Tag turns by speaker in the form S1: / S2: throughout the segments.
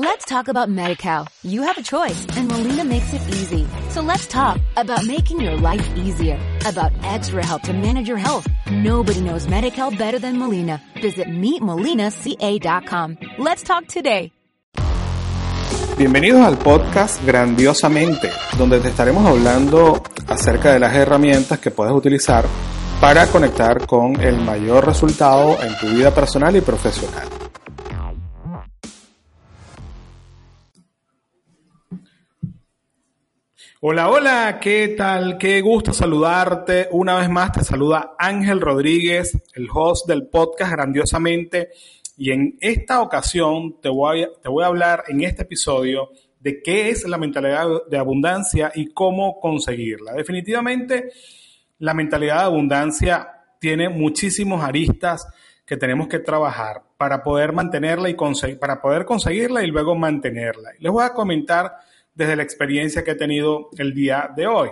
S1: Let's talk about MediCal. You have a choice and Molina makes it easy. So let's talk about making your life easier, about extra help to manage your health. Nobody knows MediCal better than Molina. Visit meetmolinaca.com. Let's talk today.
S2: Bienvenidos al podcast Grandiosamente, donde te estaremos hablando acerca de las herramientas que puedes utilizar para conectar con el mayor resultado en tu vida personal y profesional. Hola, hola, ¿qué tal? Qué gusto saludarte. Una vez más te saluda Ángel Rodríguez, el host del podcast Grandiosamente. Y en esta ocasión te voy, a, te voy a hablar en este episodio de qué es la mentalidad de abundancia y cómo conseguirla. Definitivamente, la mentalidad de abundancia tiene muchísimos aristas que tenemos que trabajar para poder mantenerla y para poder conseguirla y luego mantenerla. Les voy a comentar desde la experiencia que he tenido el día de hoy.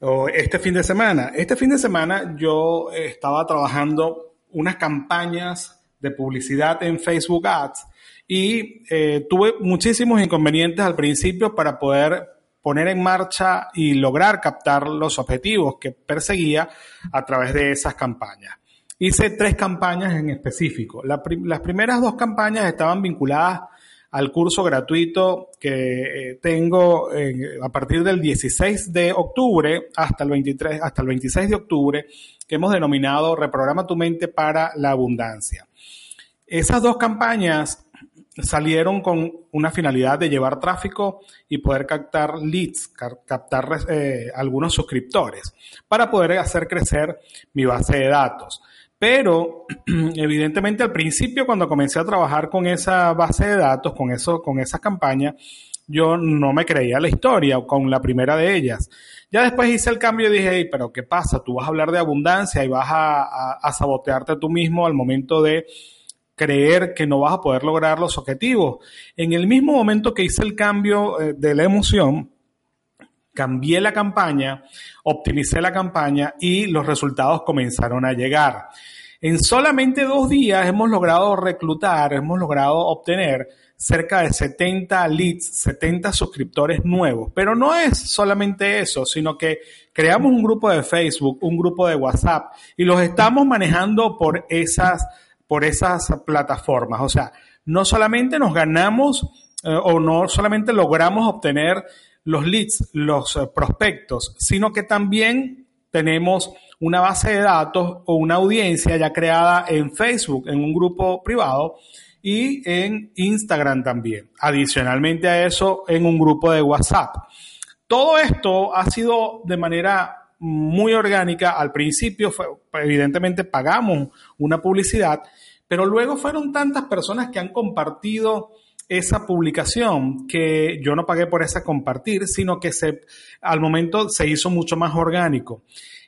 S2: O este fin de semana. Este fin de semana yo estaba trabajando unas campañas de publicidad en Facebook Ads y eh, tuve muchísimos inconvenientes al principio para poder poner en marcha y lograr captar los objetivos que perseguía a través de esas campañas. Hice tres campañas en específico. las primeras dos campañas estaban vinculadas al curso gratuito que eh, tengo a partir del 16 de octubre hasta el 23, hasta el 26 de octubre, que hemos denominado Reprograma tu mente para la abundancia. Esas dos campañas salieron con una finalidad de llevar tráfico y poder captar leads, captar eh, algunos suscriptores para poder hacer crecer mi base de datos. Pero evidentemente al principio cuando comencé a trabajar con esa base de datos, con eso, con esa campaña, yo no me creía la historia con la primera de ellas. Ya después hice el cambio y dije, pero ¿qué pasa? Tú vas a hablar de abundancia y vas a, sabotearte tú mismo al momento de creer que no vas a poder lograr los objetivos. En el mismo momento que hice el cambio eh, de la emoción, cambié la campaña, optimicé la campaña y los resultados comenzaron a llegar. En solamente dos días hemos logrado reclutar, hemos logrado obtener cerca de 70 leads, 70 suscriptores nuevos. Pero no es solamente eso, sino que creamos un grupo de Facebook, un grupo de WhatsApp y los estamos manejando por esas, por esas plataformas. O sea, no solamente nos ganamos eh, o no solamente logramos obtener los leads, los eh, prospectos, sino que también tenemos una base de datos o una audiencia ya creada en Facebook, en un grupo privado y en Instagram también. Adicionalmente a eso, en un grupo de WhatsApp. Todo esto ha sido de manera muy orgánica. Al principio, fue, evidentemente, pagamos una publicidad, pero luego fueron tantas personas que han compartido esa publicación que yo no pagué por esa compartir, sino que se, al momento se hizo mucho más orgánico.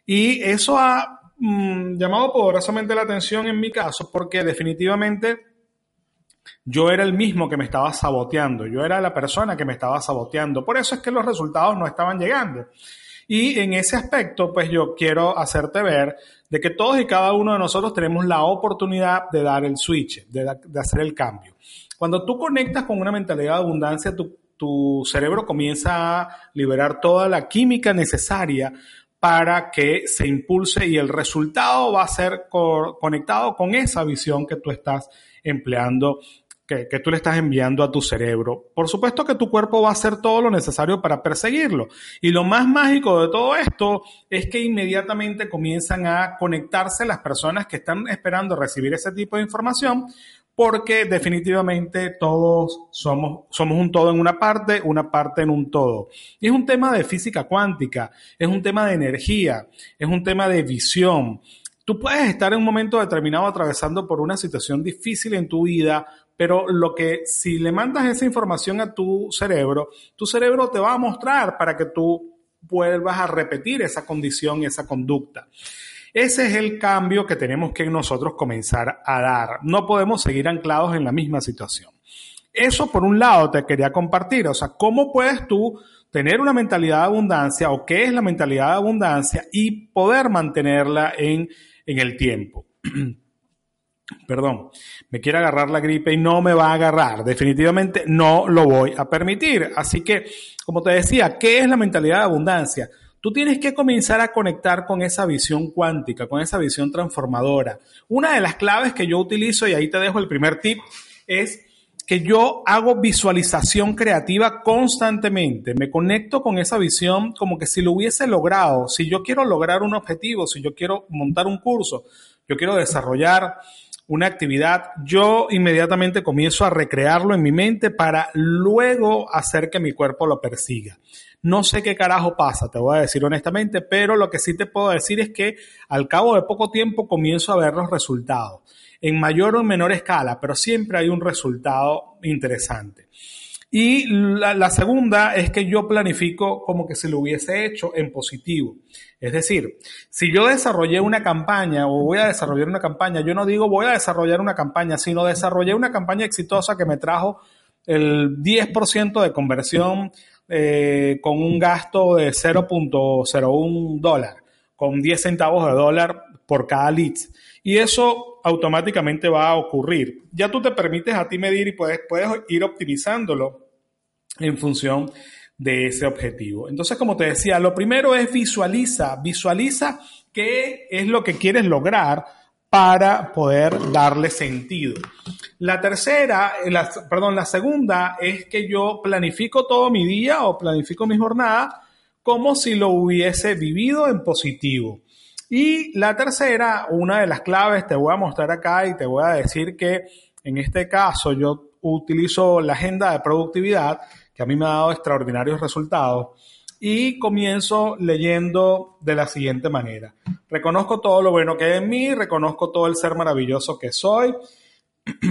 S2: Y eso ha mm, llamado poderosamente la atención en mi caso porque definitivamente yo era el mismo que me estaba saboteando, yo era la persona que me estaba saboteando. Por eso es que los resultados no estaban llegando. Y en ese aspecto, pues yo quiero hacerte ver de que todos y cada uno de nosotros tenemos la oportunidad de dar el switch, de, de hacer el cambio. Cuando tú conectas con una mentalidad de abundancia, tu, cerebro comienza a liberar toda la química necesaria para que se impulse y el resultado va a ser conectado con esa visión que tú estás empleando, que, tú le estás enviando a tu cerebro. Por supuesto que tu cuerpo va a hacer todo lo necesario para perseguirlo. Y lo más mágico de todo esto es que inmediatamente comienzan a conectarse las personas que están esperando recibir ese tipo de información porque definitivamente todos somos, un todo en una parte, una parte en un todo. Y es un tema de física cuántica, es un tema de energía, es un tema de visión. Tú puedes estar en un momento determinado atravesando por una situación difícil en tu vida, pero lo que si le mandas esa información a tu cerebro, tu cerebro te va a mostrar para que tú vuelvas a repetir esa condición, esa conducta. Ese es el cambio que tenemos que nosotros comenzar a dar. No podemos seguir anclados en la misma situación. Eso por un lado te quería compartir, o sea, ¿cómo puedes tú tener una mentalidad de abundancia o qué es la mentalidad de abundancia y poder mantenerla en, en el tiempo? perdón, me quiere agarrar la gripe y no me va a agarrar. Definitivamente no lo voy a permitir. Así que, como te decía, ¿qué es la mentalidad de abundancia? Tú tienes que comenzar a conectar con esa visión cuántica, con esa visión transformadora. Una de las claves que yo utilizo, y ahí te dejo el primer tip, es que yo hago visualización creativa constantemente. Me conecto con esa visión como que si lo hubiese logrado, si yo quiero lograr un objetivo, si yo quiero montar un curso, yo quiero desarrollar una actividad, yo inmediatamente comienzo a recrearlo en mi mente para luego hacer que mi cuerpo lo persiga. No sé qué carajo pasa, te voy a decir honestamente, pero lo que sí te puedo decir es que al cabo de poco tiempo comienzo a ver los resultados, en mayor o menor escala, pero siempre hay un resultado interesante. Y la, segunda es que yo planifico como que se lo hubiese hecho en positivo. Es decir, si yo desarrollé una campaña o voy a desarrollar una campaña, yo no digo voy a desarrollar una campaña, sino desarrollé una campaña exitosa que me trajo el 10% de conversión eh, con un gasto de 0.01 dólar, con 10 centavos de dólar por cada lead. Y eso automáticamente va a ocurrir. Ya tú te permites a ti medir y puedes, puedes ir optimizándolo en función de ese objetivo. Entonces, como te decía, lo primero es visualiza, visualiza qué es lo que quieres lograr para poder darle sentido. La tercera, la, perdón, la segunda es que yo planifico todo mi día o planifico mi jornada como si lo hubiese vivido en positivo. Y la tercera, una de las claves, te voy a mostrar acá y te voy a decir que en este caso yo utilizo la agenda de productividad, que a mí me ha dado extraordinarios resultados, y comienzo leyendo de la siguiente manera. Reconozco todo lo bueno que hay en mí, reconozco todo el ser maravilloso que soy,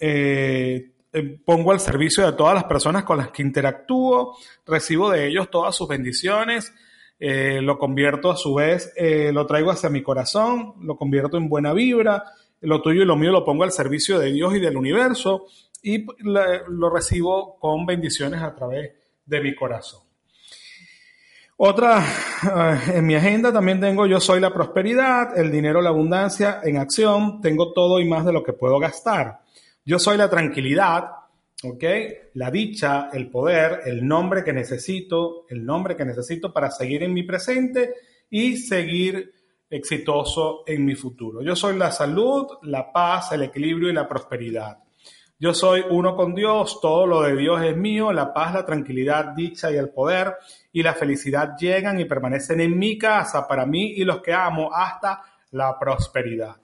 S2: eh, eh, pongo al servicio de todas las personas con las que interactúo, recibo de ellos todas sus bendiciones, eh, lo convierto a su vez, lo traigo hacia mi corazón, lo convierto en buena vibra, lo tuyo y lo mío lo pongo al servicio de Dios y del universo y lo recibo con bendiciones a través de mi corazón. Otra, en mi agenda también tengo yo soy la prosperidad, el dinero, la abundancia en acción, tengo todo y más de lo que puedo gastar. Yo soy la tranquilidad, ¿ok? La dicha, el poder, el nombre que necesito, el nombre que necesito para seguir en mi presente y seguir exitoso en mi futuro. Yo soy la salud, la paz, el equilibrio y la prosperidad. Yo soy uno con Dios, todo lo de Dios es mío, la paz, la tranquilidad, dicha y el poder y la felicidad llegan y permanecen en mi casa para mí y los que amo hasta la prosperidad.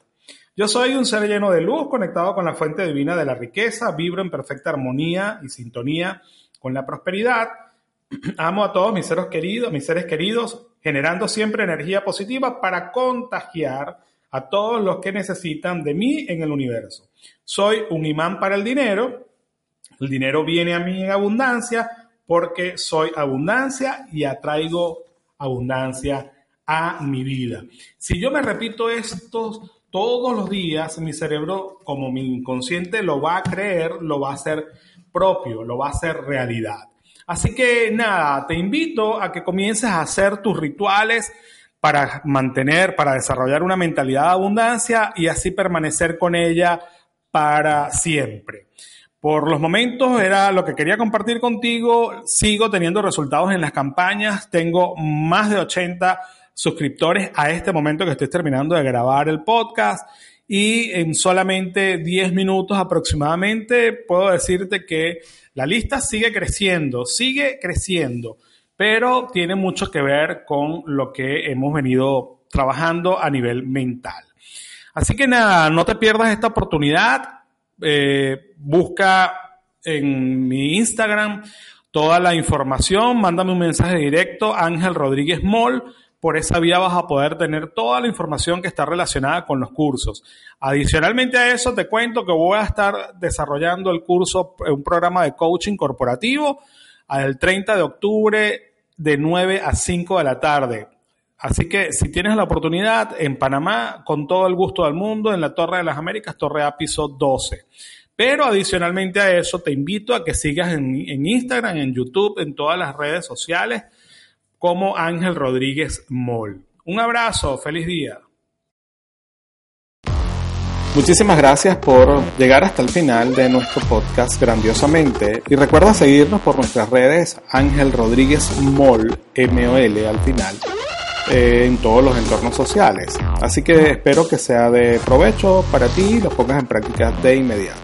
S2: Yo soy un ser lleno de luz, conectado con la fuente divina de la riqueza, vibro en perfecta armonía y sintonía con la prosperidad. Amo a todos mis seres queridos, mis seres queridos, generando siempre energía positiva para contagiar a todos los que necesitan de mí en el universo. Soy un imán para el dinero. El dinero viene a mí en abundancia porque soy abundancia y atraigo abundancia a mi vida. Si yo me repito esto todos los días, mi cerebro, como mi inconsciente, lo va a creer, lo va a hacer propio, lo va a hacer realidad. Así que nada, te invito a que comiences a hacer tus rituales para mantener, para desarrollar una mentalidad de abundancia y así permanecer con ella para siempre. Por los momentos era lo que quería compartir contigo. Sigo teniendo resultados en las campañas. Tengo más de 80 suscriptores a este momento que estoy terminando de grabar el podcast. Y en solamente 10 minutos aproximadamente puedo decirte que la lista sigue creciendo, sigue creciendo pero tiene mucho que ver con lo que hemos venido trabajando a nivel mental. Así que nada, no te pierdas esta oportunidad. Eh, busca en mi Instagram toda la información, mándame un mensaje directo, Ángel Rodríguez Moll. Por esa vía vas a poder tener toda la información que está relacionada con los cursos. Adicionalmente a eso, te cuento que voy a estar desarrollando el curso, un programa de coaching corporativo al 30 de octubre de 9 a 5 de la tarde. Así que si tienes la oportunidad en Panamá, con todo el gusto del mundo, en la Torre de las Américas, Torre A, piso 12. Pero adicionalmente a eso, te invito a que sigas en, en Instagram, en YouTube, en todas las redes sociales, como Ángel Rodríguez Mol. Un abrazo, feliz día. Muchísimas gracias por llegar hasta el final de nuestro podcast grandiosamente y recuerda seguirnos por nuestras redes Ángel Rodríguez Mol, M-O-L al final, eh, en todos los entornos sociales. Así que espero que sea de provecho para ti y lo pongas en práctica de inmediato.